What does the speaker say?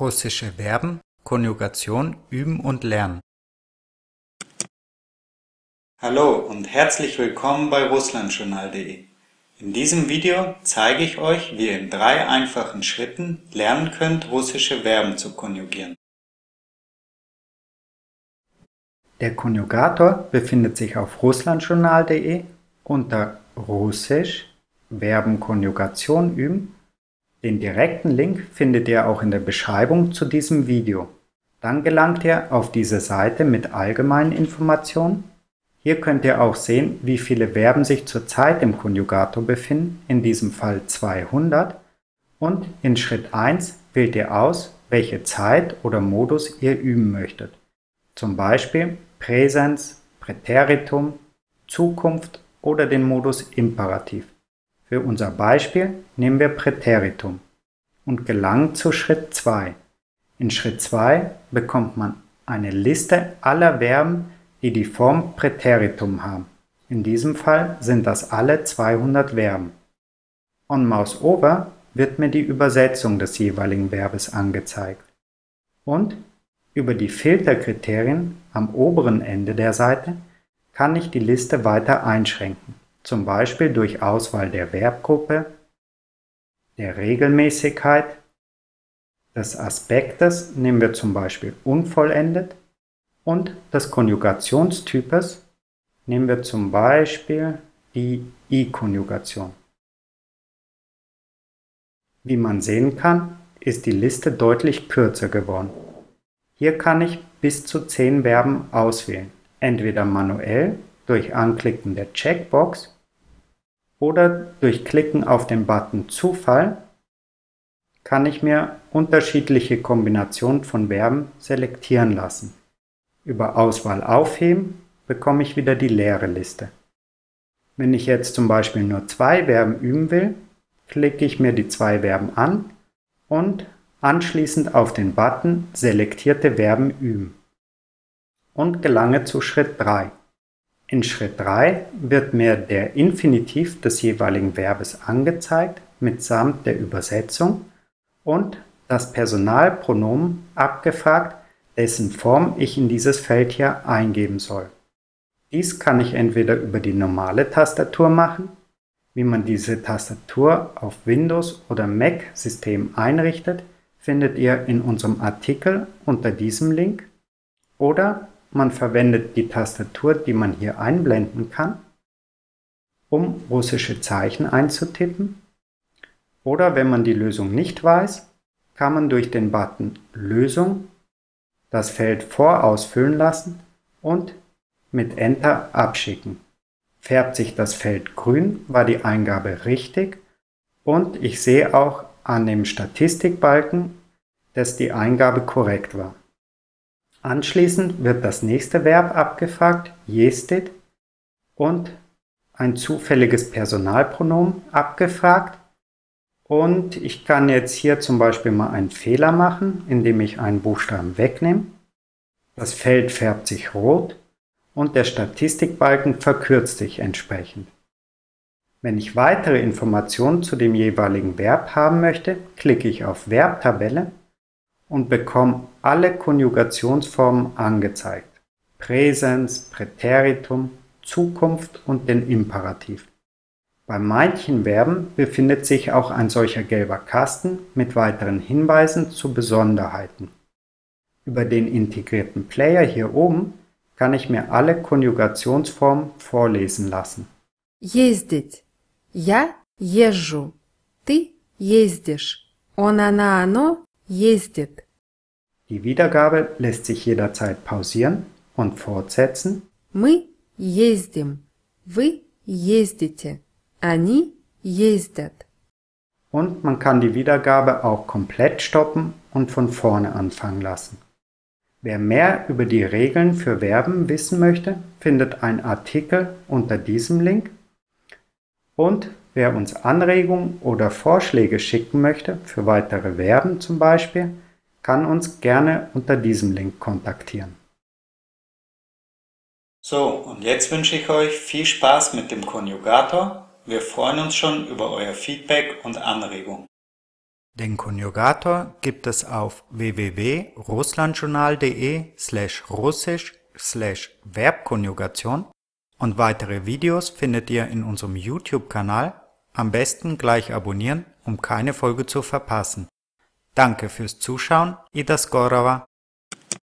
Russische Verben, Konjugation üben und lernen. Hallo und herzlich willkommen bei russlandjournal.de. In diesem Video zeige ich euch, wie ihr in drei einfachen Schritten lernen könnt, russische Verben zu konjugieren. Der Konjugator befindet sich auf russlandjournal.de unter Russisch Verbenkonjugation üben den direkten Link findet ihr auch in der Beschreibung zu diesem Video. Dann gelangt ihr auf diese Seite mit allgemeinen Informationen. Hier könnt ihr auch sehen, wie viele Verben sich zurzeit im Konjugator befinden, in diesem Fall 200. Und in Schritt 1 wählt ihr aus, welche Zeit oder Modus ihr üben möchtet. Zum Beispiel Präsens, Präteritum, Zukunft oder den Modus Imperativ. Für unser Beispiel nehmen wir Präteritum und gelangen zu Schritt 2. In Schritt 2 bekommt man eine Liste aller Verben, die die Form Präteritum haben. In diesem Fall sind das alle 200 Verben. On Mouse Over wird mir die Übersetzung des jeweiligen Verbes angezeigt. Und über die Filterkriterien am oberen Ende der Seite kann ich die Liste weiter einschränken zum Beispiel durch Auswahl der Verbgruppe, der Regelmäßigkeit, des Aspektes nehmen wir zum Beispiel unvollendet und des Konjugationstypes nehmen wir zum Beispiel die I-Konjugation. Wie man sehen kann, ist die Liste deutlich kürzer geworden. Hier kann ich bis zu 10 Verben auswählen, entweder manuell durch Anklicken der Checkbox oder durch Klicken auf den Button Zufall kann ich mir unterschiedliche Kombinationen von Verben selektieren lassen. Über Auswahl aufheben bekomme ich wieder die leere Liste. Wenn ich jetzt zum Beispiel nur zwei Verben üben will, klicke ich mir die zwei Verben an und anschließend auf den Button Selektierte Verben üben und gelange zu Schritt 3. In Schritt 3 wird mir der Infinitiv des jeweiligen Verbes angezeigt mitsamt der Übersetzung und das Personalpronomen abgefragt, dessen Form ich in dieses Feld hier eingeben soll. Dies kann ich entweder über die normale Tastatur machen, wie man diese Tastatur auf Windows oder Mac System einrichtet, findet ihr in unserem Artikel unter diesem Link, oder man verwendet die Tastatur, die man hier einblenden kann, um russische Zeichen einzutippen. Oder wenn man die Lösung nicht weiß, kann man durch den Button Lösung das Feld vorausfüllen lassen und mit Enter abschicken. Färbt sich das Feld grün, war die Eingabe richtig und ich sehe auch an dem Statistikbalken, dass die Eingabe korrekt war. Anschließend wird das nächste Verb abgefragt, jestit, und ein zufälliges Personalpronomen abgefragt. Und ich kann jetzt hier zum Beispiel mal einen Fehler machen, indem ich einen Buchstaben wegnehme. Das Feld färbt sich rot und der Statistikbalken verkürzt sich entsprechend. Wenn ich weitere Informationen zu dem jeweiligen Verb haben möchte, klicke ich auf Verbtabelle und bekomme alle Konjugationsformen angezeigt. Präsens, Präteritum, Zukunft und den Imperativ. Bei manchen Verben befindet sich auch ein solcher gelber Kasten mit weiteren Hinweisen zu Besonderheiten. Über den integrierten Player hier oben kann ich mir alle Konjugationsformen vorlesen lassen. Ездить. Я езжу. Ты ездишь. Он, она, оно ездит. Die Wiedergabe lässt sich jederzeit pausieren und fortsetzen. Мы ездим. Вы ездите. Они ездят. Und man kann die Wiedergabe auch komplett stoppen und von vorne anfangen lassen. Wer mehr über die Regeln für Verben wissen möchte, findet einen Artikel unter diesem Link. Und wer uns Anregungen oder Vorschläge schicken möchte, für weitere Verben zum Beispiel, kann uns gerne unter diesem Link kontaktieren. So, und jetzt wünsche ich euch viel Spaß mit dem Konjugator. Wir freuen uns schon über euer Feedback und Anregungen. Den Konjugator gibt es auf www.russlandjournal.de slash russisch slash Verbkonjugation und weitere Videos findet ihr in unserem YouTube-Kanal. Am besten gleich abonnieren, um keine Folge zu verpassen. Danke fürs Zuschauen, Ida Skorowa.